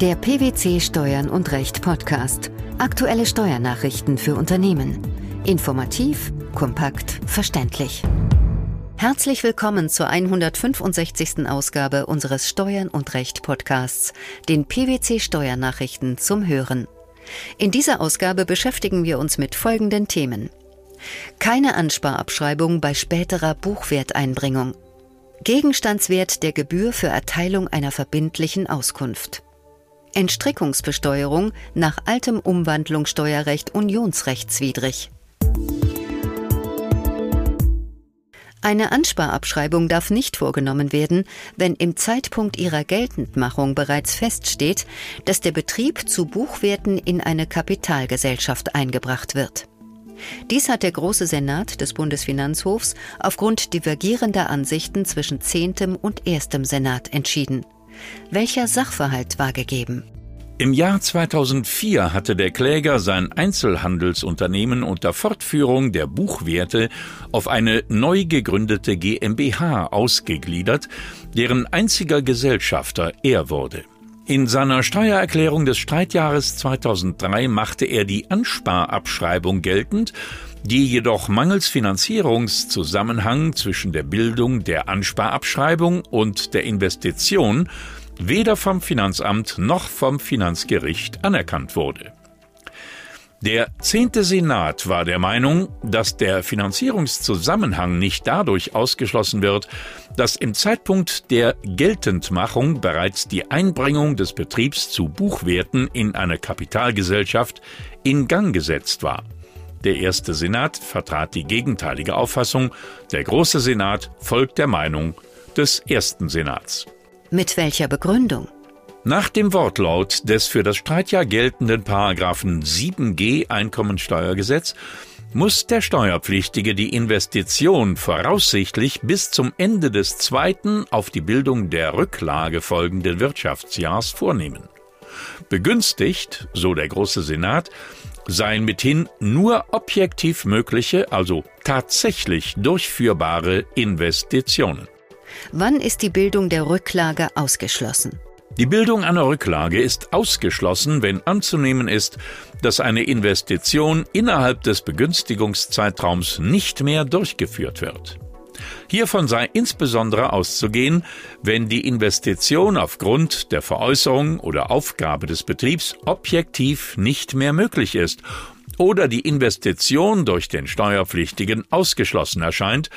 Der PwC Steuern und Recht Podcast. Aktuelle Steuernachrichten für Unternehmen. Informativ, kompakt, verständlich. Herzlich willkommen zur 165. Ausgabe unseres Steuern und Recht Podcasts, den PwC Steuernachrichten zum Hören. In dieser Ausgabe beschäftigen wir uns mit folgenden Themen. Keine Ansparabschreibung bei späterer Buchwerteinbringung. Gegenstandswert der Gebühr für Erteilung einer verbindlichen Auskunft. Entstrickungsbesteuerung nach altem Umwandlungssteuerrecht unionsrechtswidrig. Eine Ansparabschreibung darf nicht vorgenommen werden, wenn im Zeitpunkt ihrer Geltendmachung bereits feststeht, dass der Betrieb zu Buchwerten in eine Kapitalgesellschaft eingebracht wird. Dies hat der Große Senat des Bundesfinanzhofs aufgrund divergierender Ansichten zwischen Zehntem und Erstem Senat entschieden. Welcher Sachverhalt war gegeben? Im Jahr 2004 hatte der Kläger sein Einzelhandelsunternehmen unter Fortführung der Buchwerte auf eine neu gegründete GmbH ausgegliedert, deren einziger Gesellschafter er wurde. In seiner Steuererklärung des Streitjahres 2003 machte er die Ansparabschreibung geltend, die jedoch mangels Finanzierungszusammenhang zwischen der Bildung der Ansparabschreibung und der Investition weder vom Finanzamt noch vom Finanzgericht anerkannt wurde. Der zehnte Senat war der Meinung, dass der Finanzierungszusammenhang nicht dadurch ausgeschlossen wird, dass im Zeitpunkt der Geltendmachung bereits die Einbringung des Betriebs zu Buchwerten in eine Kapitalgesellschaft in Gang gesetzt war. Der erste Senat vertrat die gegenteilige Auffassung, der große Senat folgt der Meinung des ersten Senats. Mit welcher Begründung? Nach dem Wortlaut des für das Streitjahr geltenden Paragraphen 7g Einkommensteuergesetz muss der Steuerpflichtige die Investition voraussichtlich bis zum Ende des zweiten auf die Bildung der Rücklage folgenden Wirtschaftsjahrs vornehmen. Begünstigt, so der Große Senat, seien mithin nur objektiv mögliche, also tatsächlich durchführbare Investitionen. Wann ist die Bildung der Rücklage ausgeschlossen? Die Bildung einer Rücklage ist ausgeschlossen, wenn anzunehmen ist, dass eine Investition innerhalb des Begünstigungszeitraums nicht mehr durchgeführt wird. Hiervon sei insbesondere auszugehen, wenn die Investition aufgrund der Veräußerung oder Aufgabe des Betriebs objektiv nicht mehr möglich ist oder die Investition durch den Steuerpflichtigen ausgeschlossen erscheint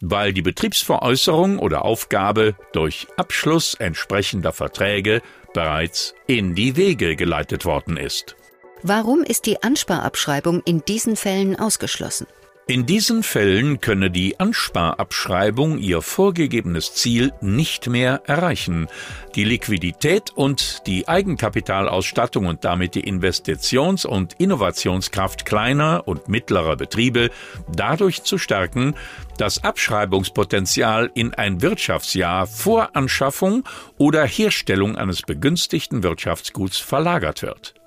weil die Betriebsveräußerung oder Aufgabe durch Abschluss entsprechender Verträge bereits in die Wege geleitet worden ist. Warum ist die Ansparabschreibung in diesen Fällen ausgeschlossen? In diesen Fällen könne die Ansparabschreibung ihr vorgegebenes Ziel nicht mehr erreichen, die Liquidität und die Eigenkapitalausstattung und damit die Investitions- und Innovationskraft kleiner und mittlerer Betriebe dadurch zu stärken, das Abschreibungspotenzial in ein Wirtschaftsjahr vor Anschaffung oder Herstellung eines begünstigten Wirtschaftsguts verlagert wird.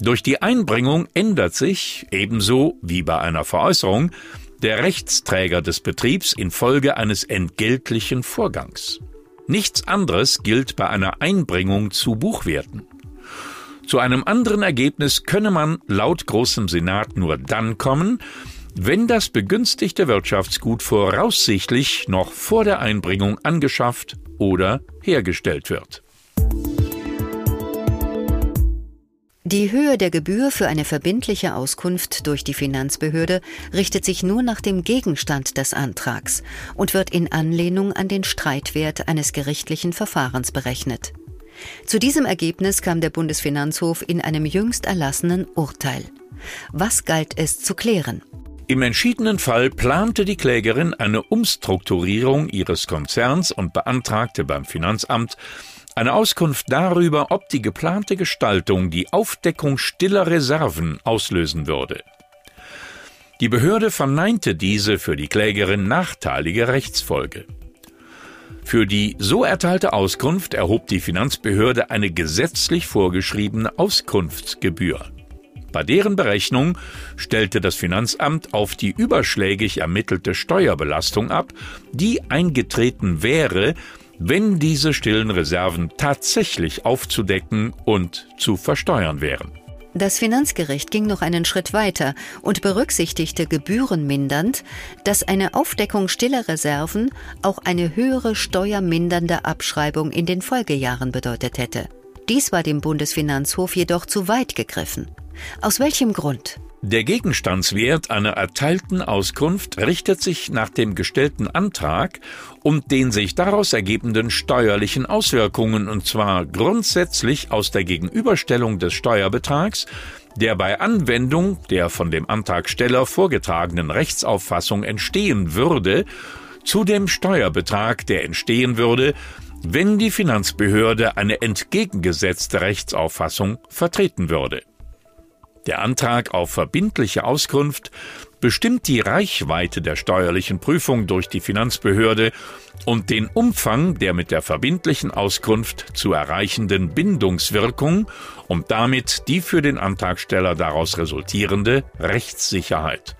Durch die Einbringung ändert sich, ebenso wie bei einer Veräußerung, der Rechtsträger des Betriebs infolge eines entgeltlichen Vorgangs. Nichts anderes gilt bei einer Einbringung zu Buchwerten. Zu einem anderen Ergebnis könne man laut Großem Senat nur dann kommen, wenn das begünstigte Wirtschaftsgut voraussichtlich noch vor der Einbringung angeschafft oder hergestellt wird. Die Höhe der Gebühr für eine verbindliche Auskunft durch die Finanzbehörde richtet sich nur nach dem Gegenstand des Antrags und wird in Anlehnung an den Streitwert eines gerichtlichen Verfahrens berechnet. Zu diesem Ergebnis kam der Bundesfinanzhof in einem jüngst erlassenen Urteil. Was galt es zu klären? Im entschiedenen Fall plante die Klägerin eine Umstrukturierung ihres Konzerns und beantragte beim Finanzamt eine Auskunft darüber, ob die geplante Gestaltung die Aufdeckung stiller Reserven auslösen würde. Die Behörde verneinte diese für die Klägerin nachteilige Rechtsfolge. Für die so erteilte Auskunft erhob die Finanzbehörde eine gesetzlich vorgeschriebene Auskunftsgebühr. Bei deren Berechnung stellte das Finanzamt auf die überschlägig ermittelte Steuerbelastung ab, die eingetreten wäre, wenn diese stillen Reserven tatsächlich aufzudecken und zu versteuern wären. Das Finanzgericht ging noch einen Schritt weiter und berücksichtigte gebührenmindernd, dass eine Aufdeckung stiller Reserven auch eine höhere steuermindernde Abschreibung in den Folgejahren bedeutet hätte. Dies war dem Bundesfinanzhof jedoch zu weit gegriffen. Aus welchem Grund? Der Gegenstandswert einer erteilten Auskunft richtet sich nach dem gestellten Antrag und den sich daraus ergebenden steuerlichen Auswirkungen, und zwar grundsätzlich aus der Gegenüberstellung des Steuerbetrags, der bei Anwendung der von dem Antragsteller vorgetragenen Rechtsauffassung entstehen würde, zu dem Steuerbetrag, der entstehen würde, wenn die Finanzbehörde eine entgegengesetzte Rechtsauffassung vertreten würde. Der Antrag auf verbindliche Auskunft bestimmt die Reichweite der steuerlichen Prüfung durch die Finanzbehörde und den Umfang der mit der verbindlichen Auskunft zu erreichenden Bindungswirkung und damit die für den Antragsteller daraus resultierende Rechtssicherheit.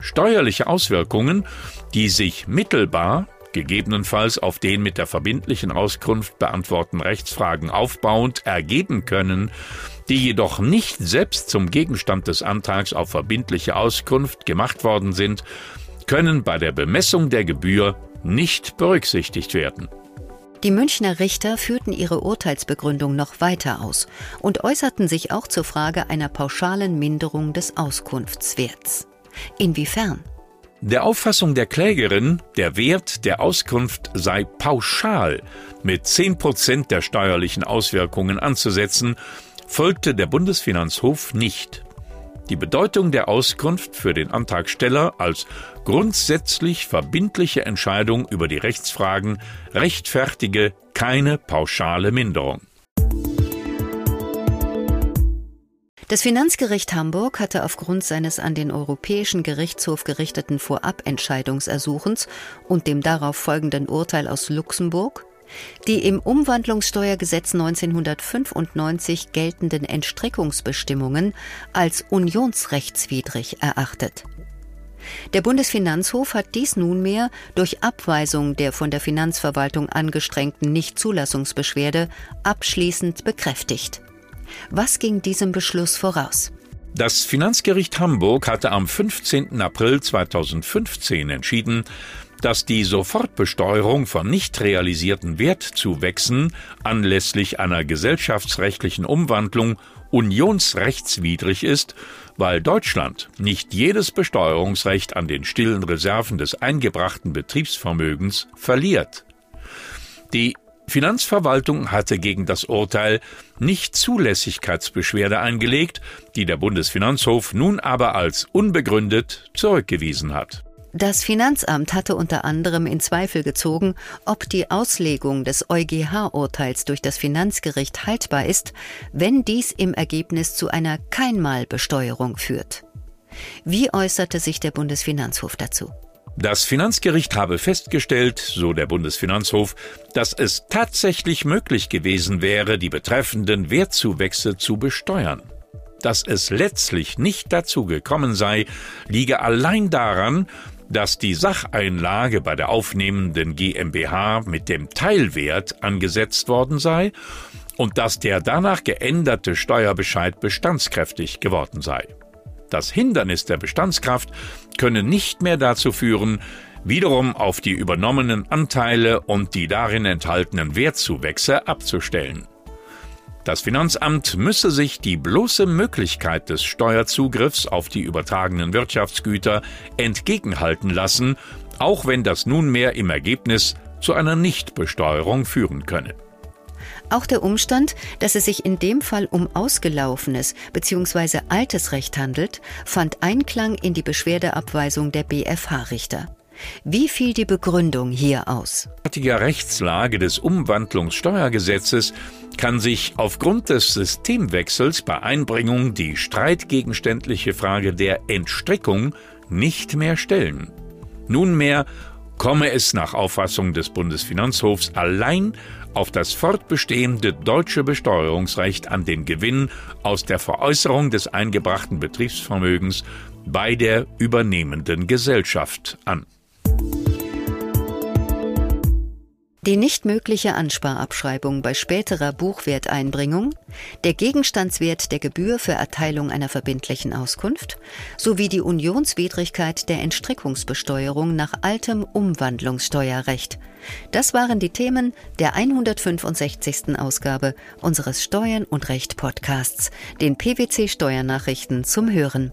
Steuerliche Auswirkungen, die sich mittelbar gegebenenfalls auf den mit der verbindlichen Auskunft beantworteten Rechtsfragen aufbauend ergeben können, die jedoch nicht selbst zum Gegenstand des Antrags auf verbindliche Auskunft gemacht worden sind, können bei der Bemessung der Gebühr nicht berücksichtigt werden. Die Münchner Richter führten ihre Urteilsbegründung noch weiter aus und äußerten sich auch zur Frage einer pauschalen Minderung des Auskunftswerts. Inwiefern? Der Auffassung der Klägerin, der Wert der Auskunft sei pauschal mit 10 Prozent der steuerlichen Auswirkungen anzusetzen, folgte der Bundesfinanzhof nicht. Die Bedeutung der Auskunft für den Antragsteller als grundsätzlich verbindliche Entscheidung über die Rechtsfragen rechtfertige keine pauschale Minderung. Das Finanzgericht Hamburg hatte aufgrund seines an den Europäischen Gerichtshof gerichteten Vorabentscheidungsersuchens und dem darauf folgenden Urteil aus Luxemburg die im Umwandlungssteuergesetz 1995 geltenden Entstrickungsbestimmungen als unionsrechtswidrig erachtet. Der Bundesfinanzhof hat dies nunmehr durch Abweisung der von der Finanzverwaltung angestrengten Nichtzulassungsbeschwerde abschließend bekräftigt. Was ging diesem Beschluss voraus? Das Finanzgericht Hamburg hatte am 15. April 2015 entschieden, dass die Sofortbesteuerung von nicht realisierten Wertzuwächsen anlässlich einer gesellschaftsrechtlichen Umwandlung unionsrechtswidrig ist, weil Deutschland nicht jedes Besteuerungsrecht an den stillen Reserven des eingebrachten Betriebsvermögens verliert. Die Finanzverwaltung hatte gegen das Urteil nicht Zulässigkeitsbeschwerde eingelegt, die der Bundesfinanzhof nun aber als unbegründet zurückgewiesen hat. Das Finanzamt hatte unter anderem in Zweifel gezogen, ob die Auslegung des EuGH-Urteils durch das Finanzgericht haltbar ist, wenn dies im Ergebnis zu einer Keinmalbesteuerung führt. Wie äußerte sich der Bundesfinanzhof dazu? Das Finanzgericht habe festgestellt, so der Bundesfinanzhof, dass es tatsächlich möglich gewesen wäre, die betreffenden Wertzuwächse zu besteuern. Dass es letztlich nicht dazu gekommen sei, liege allein daran, dass die Sacheinlage bei der aufnehmenden GmbH mit dem Teilwert angesetzt worden sei und dass der danach geänderte Steuerbescheid bestandskräftig geworden sei. Das Hindernis der Bestandskraft könne nicht mehr dazu führen, wiederum auf die übernommenen Anteile und die darin enthaltenen Wertzuwächse abzustellen. Das Finanzamt müsse sich die bloße Möglichkeit des Steuerzugriffs auf die übertragenen Wirtschaftsgüter entgegenhalten lassen, auch wenn das nunmehr im Ergebnis zu einer Nichtbesteuerung führen könne. Auch der Umstand, dass es sich in dem Fall um ausgelaufenes bzw. altes Recht handelt, fand Einklang in die Beschwerdeabweisung der BFH-Richter. Wie fiel die Begründung hier aus? Die Rechtslage des Umwandlungssteuergesetzes kann sich aufgrund des Systemwechsels bei Einbringung die streitgegenständliche Frage der Entstrickung nicht mehr stellen. Nunmehr komme es nach Auffassung des Bundesfinanzhofs allein auf das fortbestehende deutsche Besteuerungsrecht an den Gewinn aus der Veräußerung des eingebrachten Betriebsvermögens bei der übernehmenden Gesellschaft an. Die nicht mögliche Ansparabschreibung bei späterer Buchwerteinbringung, der Gegenstandswert der Gebühr für Erteilung einer verbindlichen Auskunft sowie die Unionswidrigkeit der Entstrickungsbesteuerung nach altem Umwandlungssteuerrecht. Das waren die Themen der 165. Ausgabe unseres Steuern und Recht Podcasts, den PwC Steuernachrichten zum Hören.